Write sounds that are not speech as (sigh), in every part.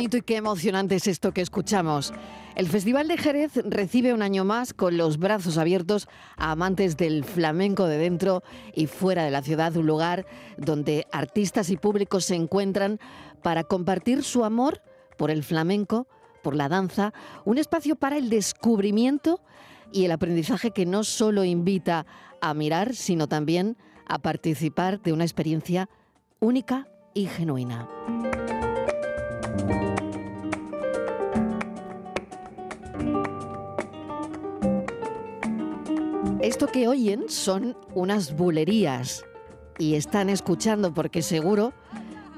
Y qué emocionante es esto que escuchamos. El Festival de Jerez recibe un año más con los brazos abiertos a amantes del flamenco de dentro y fuera de la ciudad, un lugar donde artistas y públicos se encuentran para compartir su amor por el flamenco, por la danza, un espacio para el descubrimiento y el aprendizaje que no solo invita a mirar, sino también a participar de una experiencia única y genuina. Esto que oyen son unas bulerías y están escuchando porque seguro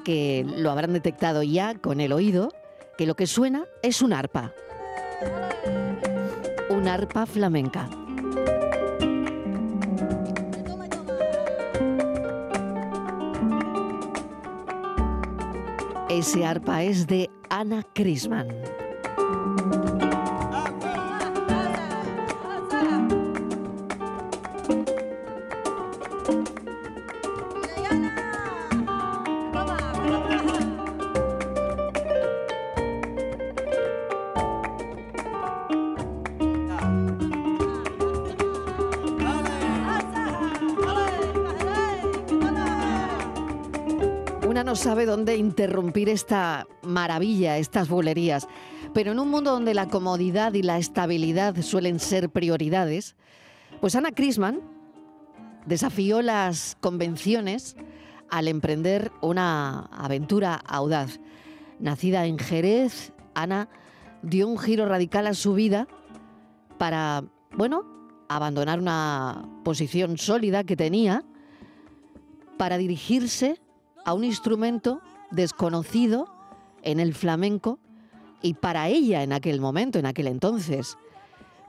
que lo habrán detectado ya con el oído, que lo que suena es un arpa. Un arpa flamenca. Ese arpa es de Ana Crisman. Sabe dónde interrumpir esta maravilla, estas bulerías, pero en un mundo donde la comodidad y la estabilidad suelen ser prioridades, pues Ana Crisman desafió las convenciones al emprender una aventura audaz. Nacida en Jerez, Ana dio un giro radical a su vida para, bueno, abandonar una posición sólida que tenía para dirigirse a un instrumento desconocido en el flamenco y para ella en aquel momento, en aquel entonces.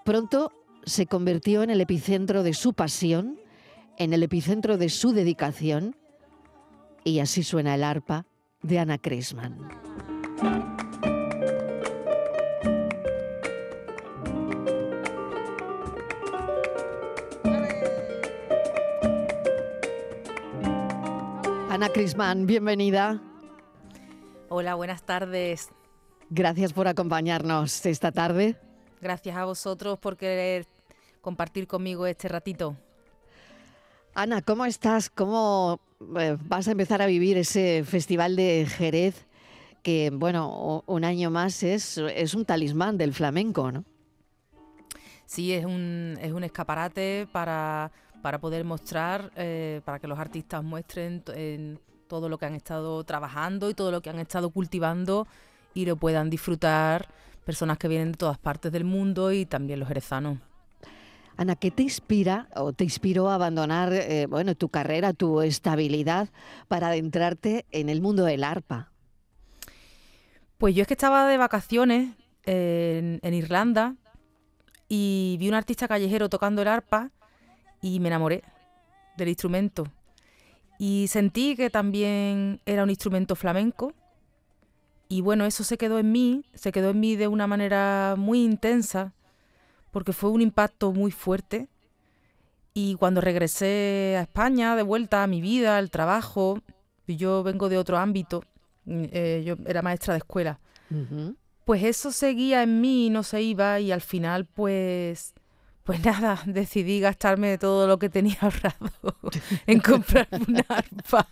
Pronto se convirtió en el epicentro de su pasión, en el epicentro de su dedicación y así suena el arpa de Ana Crisman. Ana Crisman, bienvenida. Hola, buenas tardes. Gracias por acompañarnos esta tarde. Gracias a vosotros por querer compartir conmigo este ratito. Ana, ¿cómo estás? ¿Cómo eh, vas a empezar a vivir ese festival de Jerez que, bueno, un año más es, es un talismán del flamenco, ¿no? Sí, es un, es un escaparate para, para poder mostrar, eh, para que los artistas muestren en todo lo que han estado trabajando y todo lo que han estado cultivando y lo puedan disfrutar personas que vienen de todas partes del mundo y también los jerezanos. Ana, ¿qué te inspira o te inspiró a abandonar eh, bueno, tu carrera, tu estabilidad para adentrarte en el mundo del arpa? Pues yo es que estaba de vacaciones en, en Irlanda y vi un artista callejero tocando el arpa y me enamoré del instrumento. Y sentí que también era un instrumento flamenco. Y bueno, eso se quedó en mí, se quedó en mí de una manera muy intensa, porque fue un impacto muy fuerte. Y cuando regresé a España, de vuelta a mi vida, al trabajo, yo vengo de otro ámbito, eh, yo era maestra de escuela, pues eso seguía en mí y no se iba y al final pues pues nada, (laughs) decidí gastarme todo lo que tenía (laughs) ahorrado en comprar una (laughs) arpa.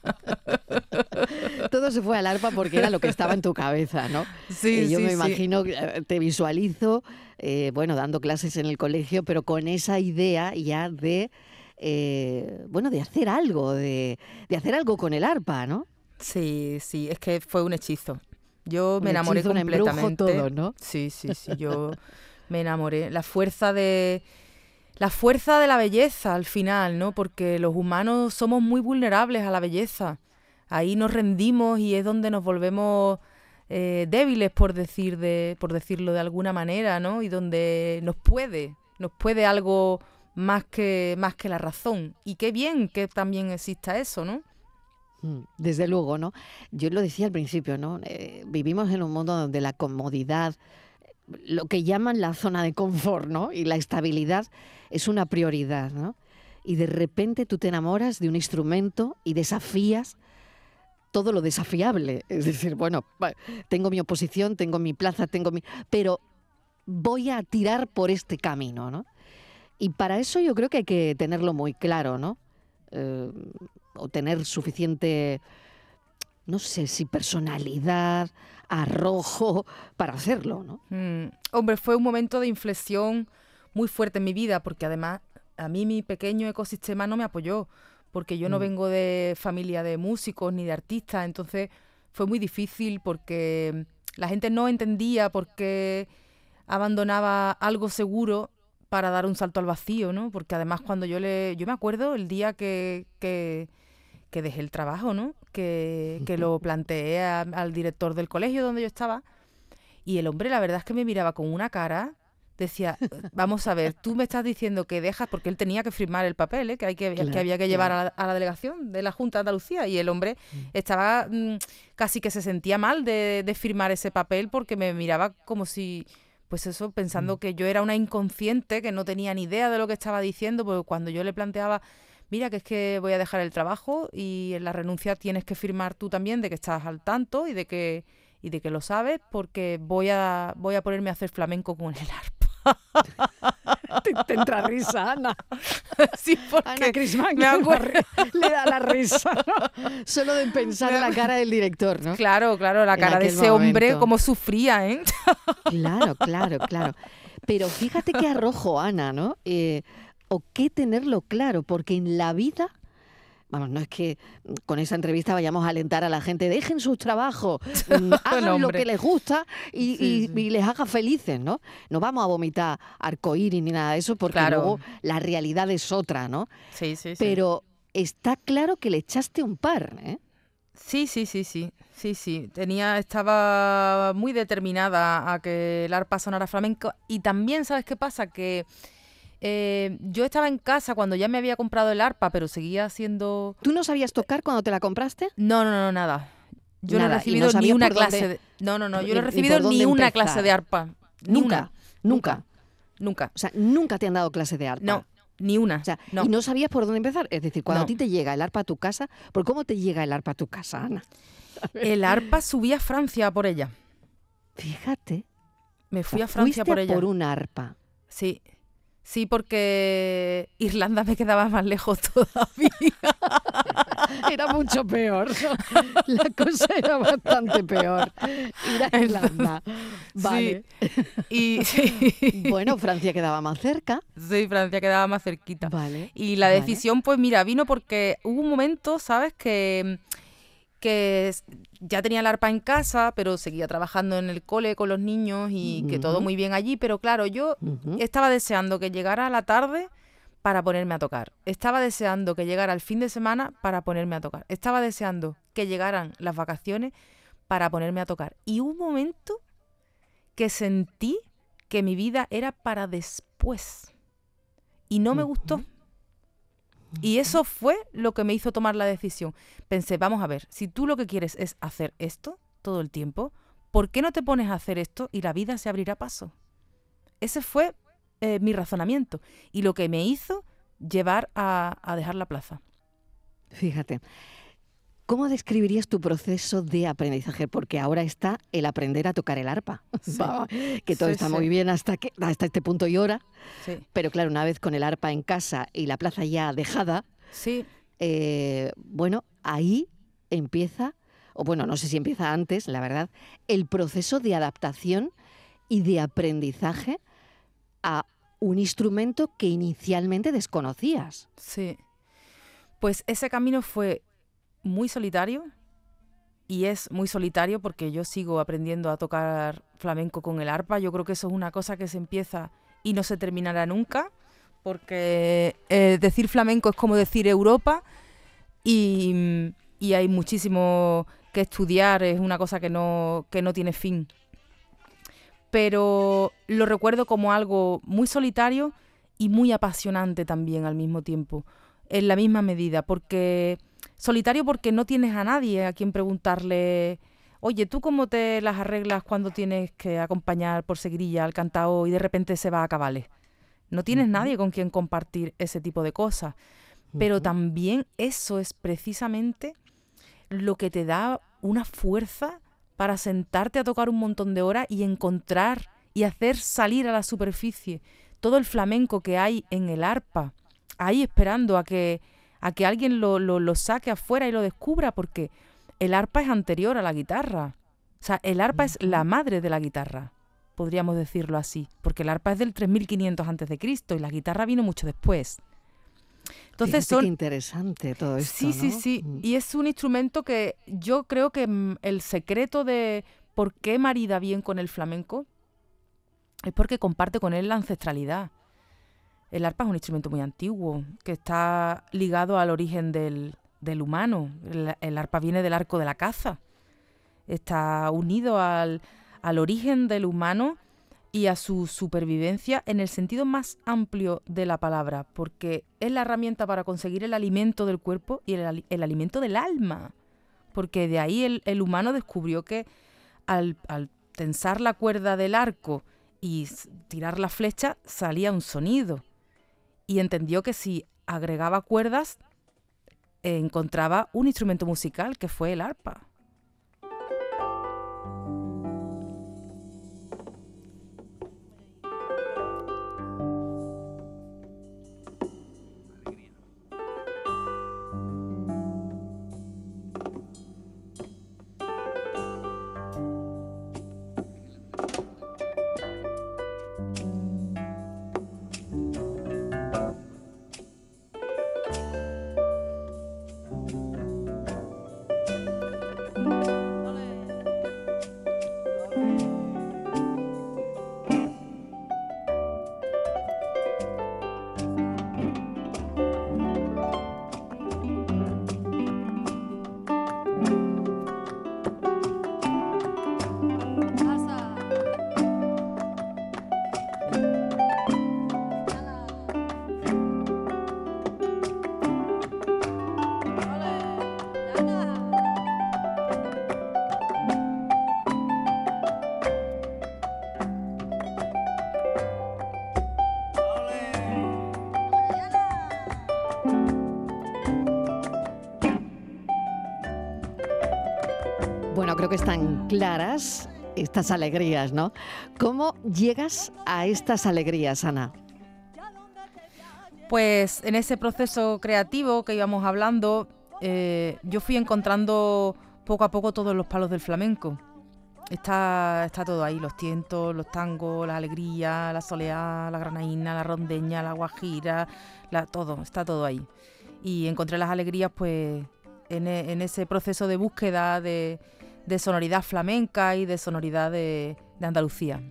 Todo se fue al arpa porque era lo que estaba en tu cabeza, ¿no? Sí, Eh, yo sí, me imagino, eh, te visualizo, eh, bueno, dando clases en el colegio, pero con esa idea ya de, eh, bueno, de hacer algo, de, de hacer algo con el arpa, ¿no? Sí, sí, es que fue un hechizo. Yo me Un enamoré hechizo, un completamente. todo, ¿no? Sí, sí, sí, yo me enamoré. La fuerza de la fuerza de la belleza al final, ¿no? Porque los humanos somos muy vulnerables a la belleza. Ahí nos rendimos y es donde nos volvemos eh, débiles, por decir de, por decirlo de alguna manera, ¿no? Y donde nos puede, nos puede algo más que más que la razón. Y qué bien que también exista eso, ¿no? Mm, Desde luego, ¿no? Yo lo decía al principio, ¿no? Eh, vivimos en un mundo donde la comodidad, lo que llaman la zona de confort, ¿no? Y la estabilidad es una prioridad, ¿no? Y de repente tú te enamoras de un instrumento y desafías todo lo desafiable. Es decir, bueno, tengo mi oposición, tengo mi plaza, tengo mi... Pero voy a tirar por este camino, ¿no? Y para eso yo creo que hay que tenerlo muy claro, ¿no? Eh, o tener suficiente, no sé si personalidad, arrojo para hacerlo, ¿no? Mm, hombre, fue un momento de inflexión muy fuerte en mi vida, porque además a mí mi pequeño ecosistema no me apoyó, porque yo no Mm. vengo de familia de músicos ni de artistas, entonces fue muy difícil porque la gente no entendía por qué abandonaba algo seguro para dar un salto al vacío, ¿no? Porque además cuando yo le... Yo me acuerdo el día que, que, que dejé el trabajo, ¿no? Que, que lo planteé a- al director del colegio donde yo estaba y el hombre la verdad es que me miraba con una cara, decía, (laughs) vamos a ver, tú me estás diciendo que dejas, porque él tenía que firmar el papel, ¿eh? que, hay que, que había que llevar claro. a la, a la delegación de la Junta de Andalucía, y el hombre estaba mm, casi que se sentía mal de, de firmar ese papel porque me miraba como si, pues eso, pensando que yo era una inconsciente, que no tenía ni idea de lo que estaba diciendo, porque cuando yo le planteaba... Mira, que es que voy a dejar el trabajo y en la renuncia tienes que firmar tú también de que estás al tanto y de que y de que lo sabes porque voy a voy a ponerme a hacer flamenco con el arpa. (laughs) Te, te entra risa, Ana. (laughs) sí, porque Ana Crisman me acuerdo- le da la risa, ¿no? Solo de pensar en la cara del director, ¿no? Claro, claro, la cara de ese hombre como sufría, ¿eh? (laughs) Claro, claro, claro. Pero fíjate qué arrojo, Ana, ¿no? Eh, o qué tenerlo claro, porque en la vida, vamos, no es que con esa entrevista vayamos a alentar a la gente, dejen sus trabajos, (laughs) mm, hagan lo que les gusta y, Sí, y- sí. y les haga felices, ¿no? No vamos a vomitar arcoíris ni nada de eso, porque Claro. luego la realidad es otra, ¿no? Sí, sí, sí. Pero está claro que le echaste un par, ¿eh? Sí, sí, sí, sí, sí, sí. Tenía, estaba muy determinada a que el arpa sonara flamenco. Y también, ¿sabes qué pasa? Que eh, yo estaba en casa cuando ya me había comprado el arpa, pero seguía haciendo... ¿Tú no sabías tocar cuando te la compraste? No, no, no, nada. Yo no he recibido no ni una por dónde- clase de... No, no, no, yo no he recibido ni una empezar. clase de arpa. Ni Nunca, una. nunca. Nunca. O sea, nunca te han dado clase de arpa. No, ni una. O sea, no. y no sabías por dónde empezar. Es decir, cuando No. a ti te llega el arpa a tu casa, ¿por cómo te llega el arpa a tu casa, Ana? (laughs) El arpa subí a Francia por ella. Fíjate. Me o fui sea, a Francia por ella. por un arpa. Sí. Sí, porque Irlanda me quedaba más lejos (laughs) todavía. Era mucho peor. La cosa era bastante peor. Ir a Irlanda. Vale. Y (laughs) sí, Bueno, Francia quedaba más cerca. sí, Francia quedaba más cerquita. Vale. Y la vale. decisión, pues mira, vino porque hubo un momento, ¿sabes? Que, que ya tenía el arpa en casa, pero seguía trabajando en el cole con los niños y que todo muy bien allí. Pero claro, yo estaba deseando que llegara la tarde para ponerme a tocar. Estaba deseando que llegara el fin de semana para ponerme a tocar. Estaba deseando que llegaran las vacaciones para ponerme a tocar. Y un momento que sentí que mi vida era para después. Y no me gustó. Y eso fue lo que me hizo tomar la decisión. Pensé, vamos a ver, si tú lo que quieres es hacer esto todo el tiempo, ¿por qué no te pones a hacer esto y la vida se abrirá paso? Ese fue eh, mi razonamiento y lo que me hizo llevar a, a dejar la plaza. Fíjate. ¿Cómo describirías tu proceso de aprendizaje? Porque ahora está el aprender a tocar el arpa. (laughs) Sí. Que todo Sí, está sí. muy bien hasta, que, hasta este punto y hora. Sí, Pero claro, una vez con el arpa en casa y la plaza ya dejada, sí, eh, bueno, ahí empieza, o bueno, no sé si empieza antes, la verdad, el proceso de adaptación y de aprendizaje a un instrumento que inicialmente desconocías. sí. Pues ese camino fue muy solitario, y es muy solitario porque yo sigo aprendiendo a tocar flamenco con el arpa. Yo creo que eso es una cosa que se empieza y no se terminará nunca, porque eh, decir flamenco es como decir Europa y, y, hay muchísimo que estudiar, es una cosa que no, que no tiene fin. Pero lo recuerdo como algo muy solitario y muy apasionante también al mismo tiempo, en la misma medida, porque solitario porque no tienes a nadie a quien preguntarle, oye, ¿tú cómo te las arreglas cuando tienes que acompañar por seguirilla al cantao y de repente se va a cabales? No tienes nadie con quien compartir ese tipo de cosas. Pero también eso es precisamente lo que te da una fuerza para sentarte a tocar un montón de horas y encontrar y hacer salir a la superficie todo el flamenco que hay en el arpa, ahí esperando a que, a que alguien lo, lo, saque afuera y lo descubra, porque el arpa es anterior a la guitarra. O sea, el arpa es la madre de la guitarra, podríamos decirlo así, porque el arpa es del 3500 a.C. y la guitarra vino mucho después. Entonces son... Qué interesante todo esto. Sí, sí, sí. Mm. Y es un instrumento que yo creo que mm, el secreto de por qué marida bien con el flamenco es porque comparte con él la ancestralidad. El arpa es un instrumento muy antiguo, que está ligado al origen del, humano. El, arpa viene del arco de la caza. Está unido al, origen del humano y a su supervivencia en el sentido más amplio de la palabra, porque es la herramienta para conseguir el alimento del cuerpo y el, alimento del alma, porque de ahí el, humano descubrió que al, al, tensar la cuerda del arco y tirar la flecha salía un sonido, y entendió que si agregaba cuerdas encontraba un instrumento musical que fue el arpa. Creo que están claras estas alegrías, ¿no? ¿Cómo llegas a estas alegrías, Ana? Pues en ese proceso creativo que íbamos hablando, eh, yo fui encontrando poco a poco todos los palos del flamenco. Está, está todo ahí, los tientos, los tangos, la alegría, la soleá, la granaína, la rondeña, la guajira, la, todo, está todo ahí. Y encontré las alegrías pues en, en ese proceso de búsqueda de, de sonoridad flamenca y de sonoridad de, Andalucía.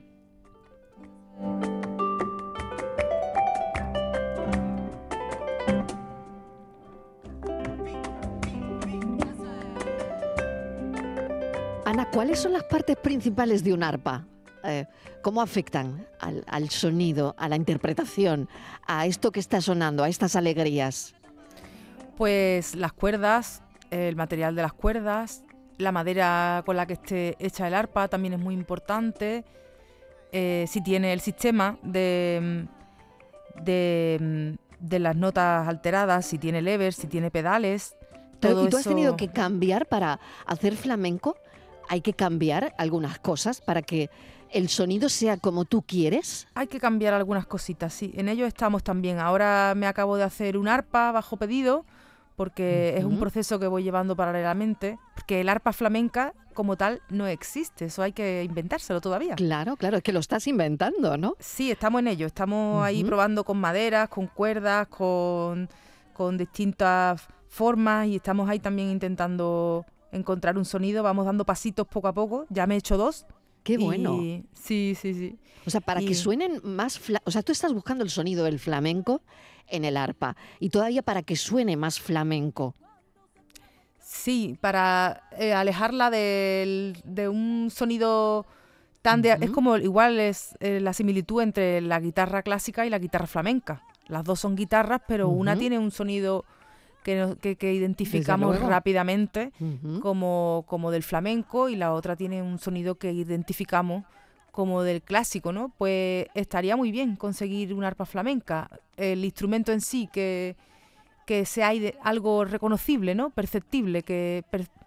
Ana, ¿cuáles son las partes principales de un arpa? Eh, ¿Cómo afectan al, al, sonido, a la interpretación, a esto que está sonando, a estas alegrías? Pues las cuerdas, el material de las cuerdas, la madera con la que esté hecha el arpa también es muy importante. Eh, si tiene el sistema de, de, las notas alteradas, si tiene levers, si tiene pedales. Todo ¿Y tú has tenido que cambiar para hacer flamenco? ¿Hay que cambiar algunas cosas para que el sonido sea como tú quieres? Hay que cambiar algunas cositas, sí. En ello estamos también. Ahora me acabo de hacer un arpa bajo pedido porque es un proceso que voy llevando paralelamente, porque el arpa flamenca como tal no existe, eso hay que inventárselo todavía. Claro, claro, es que lo estás inventando, ¿no? Sí, estamos en ello, estamos ahí probando con maderas, con cuerdas, con, con distintas formas y estamos ahí también intentando encontrar un sonido, vamos dando pasitos poco a poco, ya me he hecho dos. Qué bueno. y- sí, sí, sí. O sea, para que suenen más... O sea, tú estás buscando el sonido del flamenco en el arpa y todavía para que suene más flamenco. Sí, para eh, alejarla del- de un sonido tan de... Es como, igual es eh, la similitud entre la guitarra clásica y la guitarra flamenca. Las dos son guitarras, pero una tiene un sonido que, que, que identificamos rápidamente como, como del flamenco y la otra tiene un sonido que identificamos como del clásico, ¿no? Pues estaría muy bien conseguir una arpa flamenca. El instrumento en sí, que, que sea algo reconocible, ¿no? Perceptible, que,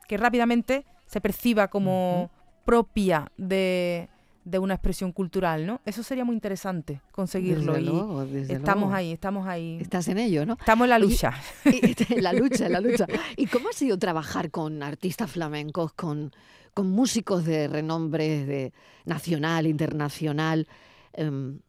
que rápidamente se perciba como propia de, de una expresión cultural, ¿no? Eso sería muy interesante conseguirlo. Desde y luego, desde estamos luego. ahí, estamos ahí. Estás en ello, ¿no? Estamos en la lucha. Y- (laughs) en la lucha, en la lucha. ¿Y cómo ha sido trabajar con artistas flamencos, con, con músicos de renombre de nacional, internacional? Em,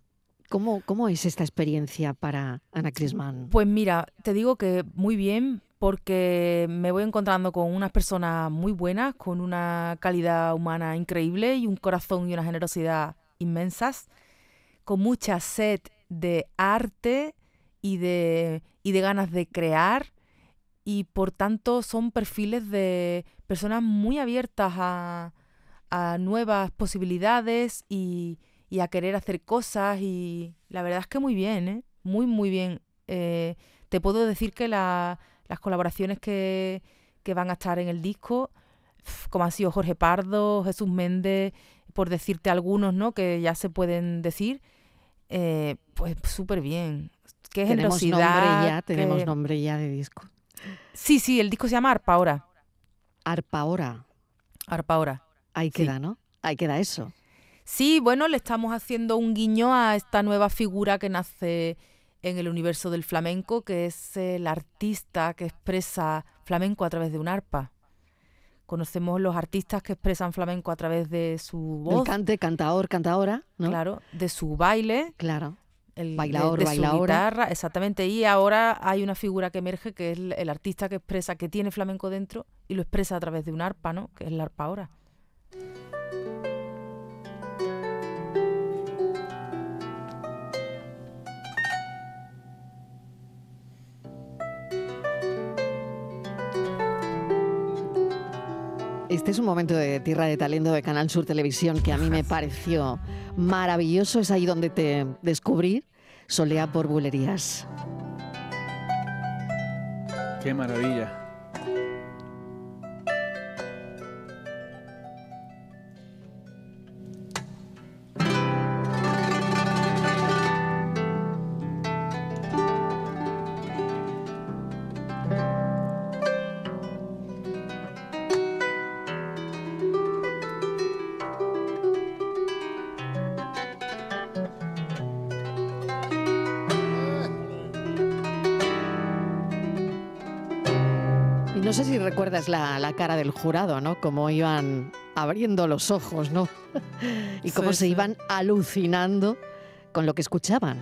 ¿cómo, ¿Cómo es esta experiencia para Ana Crisman? Pues mira, te digo que muy bien porque me voy encontrando con unas personas muy buenas, con una calidad humana increíble y un corazón y una generosidad inmensas, con mucha sed de arte y de, y de ganas de crear y por tanto son perfiles de personas muy abiertas a, a nuevas posibilidades y, y a querer hacer cosas y la verdad es que muy bien, ¿eh? muy muy bien. Eh, te puedo decir que la- las colaboraciones que, que van a estar en el disco, como han sido Jorge Pardo, Jesús Méndez, por decirte algunos, ¿no? Que ya se pueden decir, eh, pues súper bien. Qué tenemos generosidad. nombre ya, tenemos nombre ya de disco. Sí, sí, el disco se llama Arpa ahora. Arpa ahora. Arpa ahora. Ahí Sí. queda, ¿no? Ahí queda eso. Sí, bueno, le estamos haciendo un guiño a esta nueva figura que nace en el universo del flamenco, que es el artista que expresa flamenco a través de un arpa. Conocemos los artistas que expresan flamenco a través de su El voz, cante, cantaor, cantaora, ¿no? claro, de su baile, Claro. el, de- Bailaor, de, su bailaora. guitarra, exactamente. Y ahora hay una figura que emerge que es el, el artista que expresa, que tiene flamenco dentro y lo expresa a través de un arpa, ¿no? Que es la arpa ahora. Este es un momento de Tierra de Talento de Canal Sur Televisión que a mí me pareció maravilloso. Es ahí donde te descubrí. Solea por bulerías. Qué maravilla. No sé si recuerdas la, la cara del jurado, ¿no? Cómo iban abriendo los ojos, ¿no? (laughs) y cómo Sí, se sí. iban alucinando con lo que escuchaban.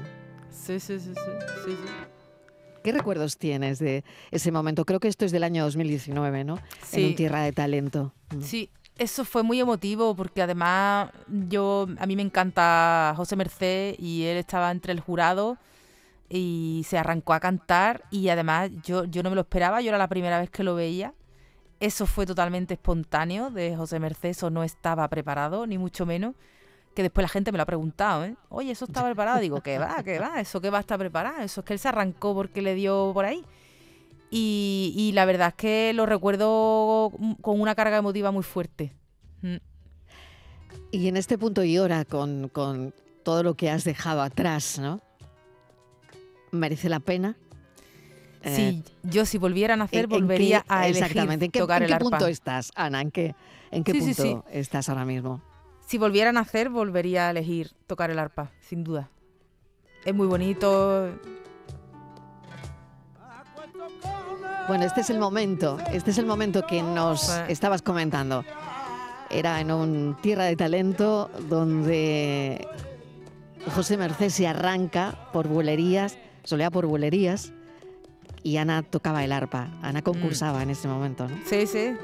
Sí, sí, sí, sí, sí. ¿Qué recuerdos tienes de ese momento? Creo que esto es del año 2019, ¿no? En Sí. un Tierra de Talento. Mm. Sí, eso fue muy emotivo porque además yo a mí me encanta José Merced y él estaba entre el jurado y se arrancó a cantar y además yo, yo no me lo esperaba, yo era la primera vez que lo veía. Eso fue totalmente espontáneo de José Merced, eso no estaba preparado, ni mucho menos. Que después la gente me lo ha preguntado, ¿eh? Oye, ¿eso estaba preparado? Digo, ¿qué va? ¿Qué va? ¿Eso qué va a estar preparado? Eso es que él se arrancó porque le dio por ahí. Y, y la verdad es que lo recuerdo con una carga emotiva muy fuerte. Mm. Y en este punto y hora, con, con todo lo que has dejado atrás, ¿no? ¿Merece la pena? Eh, Sí, yo si volviera a nacer ¿en- en volvería qué- a elegir Exactamente. ¿En qué, tocar en el qué arpa. punto estás, Ana? ¿En qué, en qué Sí, sí, punto estás ahora mismo? Si volviera a nacer volvería a elegir tocar el arpa, sin duda. Es muy bonito. Bueno, este es el momento, este es el momento que nos estabas comentando. Era en un Tierra de Talento donde José Merced se arranca por bulerías, solea por bulerías, y Ana tocaba el arpa. Ana concursaba en ese momento, ¿no? Sí, sí.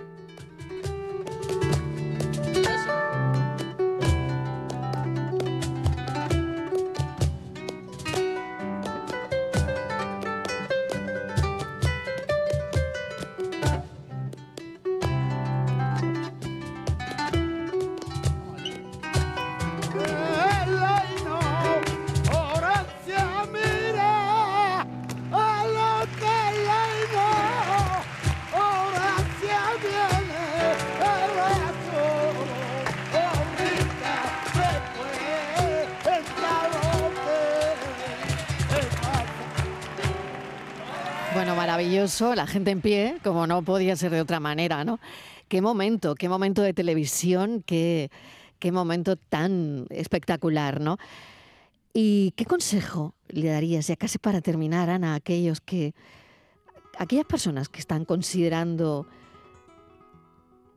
Maravilloso, la gente en pie, como no podía ser de otra manera, ¿no? Qué momento, qué momento de televisión, qué, qué momento tan espectacular, ¿no? ¿Y qué consejo le darías, ya casi para terminar, Ana, a aquellos que, aquellas personas que están considerando,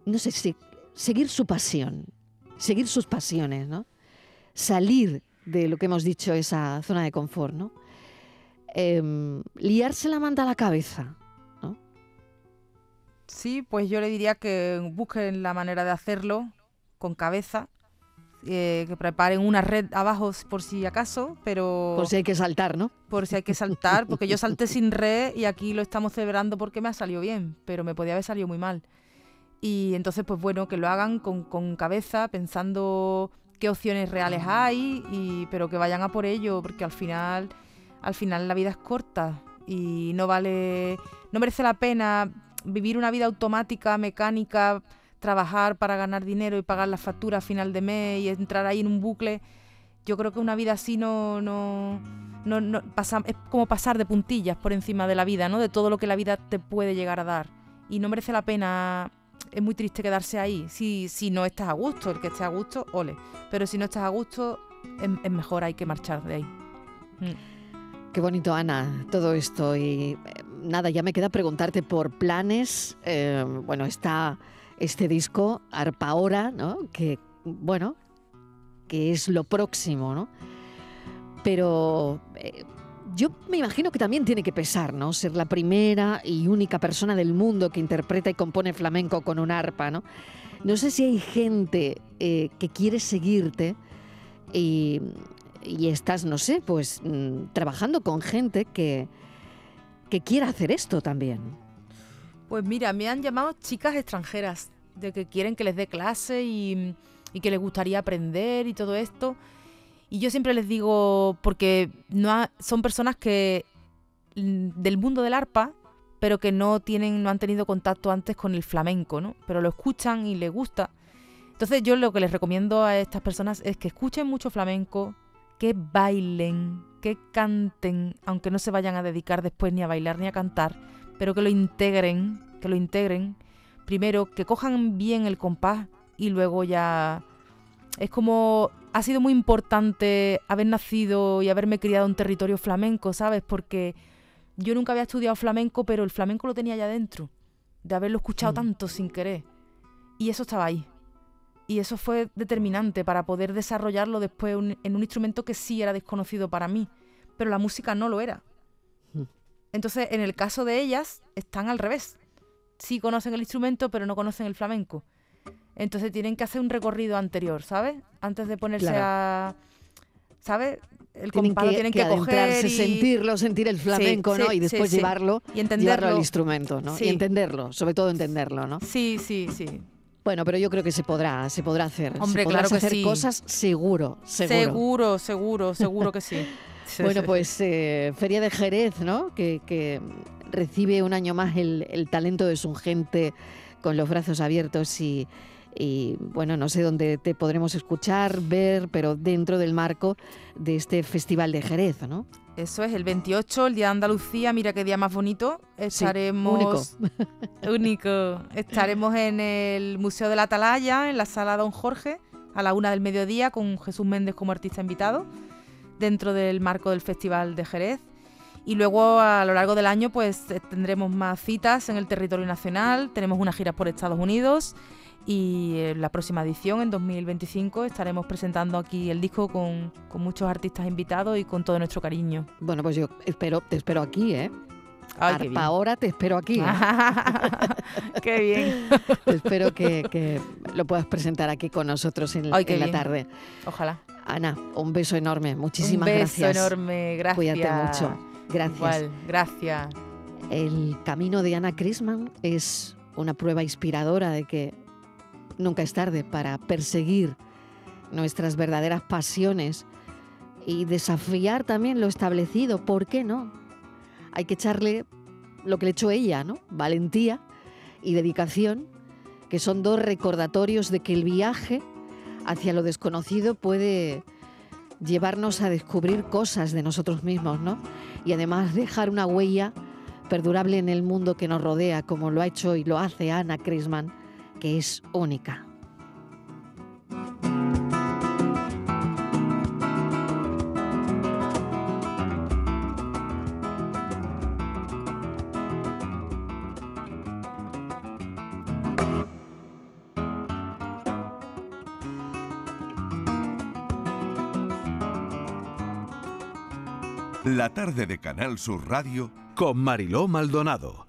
no sé si, seguir su pasión, seguir sus pasiones, ¿no? Salir de lo que hemos dicho, esa zona de confort, ¿no? Em, liarse la manta a la cabeza, ¿no? Sí, pues yo le diría que busquen la manera de hacerlo con cabeza, eh, que preparen una red abajo por si acaso, pero... Por si hay que saltar, ¿no? Por si hay que saltar, porque yo salté sin red y aquí lo estamos celebrando porque me ha salido bien, pero me podía haber salido muy mal. Y entonces, pues bueno, que lo hagan con, con cabeza, pensando qué opciones reales hay, y, pero que vayan a por ello, porque al final, al final la vida es corta y no vale, no merece la pena vivir una vida automática, mecánica, trabajar para ganar dinero y pagar la factura a final de mes y entrar ahí en un bucle. Yo creo que una vida así no, no, no, no pasa, es como pasar de puntillas por encima de la vida, ¿no? De todo lo que la vida te puede llegar a dar. Y no merece la pena es muy triste quedarse ahí. Si, si no estás a gusto, el que esté a gusto, ole. Pero si no estás a gusto, es, mejor, hay que marchar de ahí. Mm. Qué bonito, Ana, todo esto. Y eh, nada, ya me queda preguntarte por planes. Eh, bueno, está este disco, Arpa Ahora, ¿no? Que, bueno, que es lo próximo, ¿no? Pero eh, yo me imagino que también tiene que pesar, ¿no? Ser la primera y única persona del mundo que interpreta y compone flamenco con un arpa, ¿no? No sé si hay gente que quiere seguirte y, estás, no sé, pues mm, trabajando con gente que, que quiera hacer esto también. Pues mira, me han llamado chicas extranjeras, de que quieren que les dé clase y, y que les gustaría aprender y todo esto. Y yo siempre les digo, porque no son personas que mm, del mundo del arpa, pero que no tienen, no han tenido contacto antes con el flamenco, ¿no? Pero lo escuchan y les gusta. Entonces yo lo que les recomiendo a estas personas es que escuchen mucho flamenco, que bailen, que canten, aunque no se vayan a dedicar después ni a bailar ni a cantar, pero que lo integren, que lo integren. Primero, que cojan bien el compás y luego ya es como ha sido muy importante haber nacido y haberme criado en territorio flamenco, ¿sabes? Porque yo nunca había estudiado flamenco, pero el flamenco lo tenía ya dentro, de haberlo escuchado mm. tanto sin querer. Y eso estaba ahí. Y eso fue determinante para poder desarrollarlo después en un instrumento que sí era desconocido para mí, pero la música no lo era. Mm. Entonces, en el caso de ellas, están al revés. Sí conocen el instrumento, pero no conocen el flamenco. Entonces tienen que hacer un recorrido anterior, ¿sabes? Antes de ponerse a. ¿Sabes? El tienen que, tienen que, coger y... sentirlo, sentir el flamenco, ¿no? y después llevarlo, y entenderlo. al instrumento, ¿no? Y entenderlo, sobre todo entenderlo, ¿no? Sí, sí, sí. Bueno, pero yo creo que se podrá, se podrá hacer. Hombre, se claro que hacer sí. cosas seguro, seguro. Seguro, seguro, seguro que sí. (laughs) bueno, pues eh, Feria de Jerez, ¿no? Que, que recibe un año más el, el talento de su gente con los brazos abiertos y y bueno, no sé dónde te podremos escuchar, ver, pero dentro del marco de este Festival de Jerez, ¿no? Eso es, el 28, el Día de Andalucía, mira qué día más bonito. Estaremos... único. (laughs) único. Estaremos en el Museo de la Atalaya, en la Sala Don Jorge, a la una del mediodía, con Jesús Méndez como artista invitado, dentro del marco del Festival de Jerez. Y luego a lo largo del año pues tendremos más citas en el territorio nacional, tenemos unas giras por Estados Unidos y en la próxima edición, en 2025, estaremos presentando aquí el disco con, muchos artistas invitados y con todo nuestro cariño. Bueno, pues yo espero, te espero aquí, ¿eh? Ay, ahora te espero aquí. ¿eh? (laughs) qué bien. (laughs) espero que, lo puedas presentar aquí con nosotros en, la tarde. Ojalá. Ana, un beso enorme. Muchísimas gracias. Un beso enorme. Gracias. Cuídate mucho. Gracias. Igual, gracias. El camino de Ana Crisman es una prueba inspiradora de que nunca es tarde para perseguir nuestras verdaderas pasiones y desafiar también lo establecido. ¿Por qué no? Hay que echarle lo que le echó ella, ¿no? Valentía y dedicación, que son dos recordatorios de que el viaje hacia lo desconocido puede llevarnos a descubrir cosas de nosotros mismos, ¿no? Y además dejar una huella perdurable en el mundo que nos rodea, como lo ha hecho y lo hace Ana Crisman, que es única. La tarde de Canal Sur Radio con Mariló Maldonado.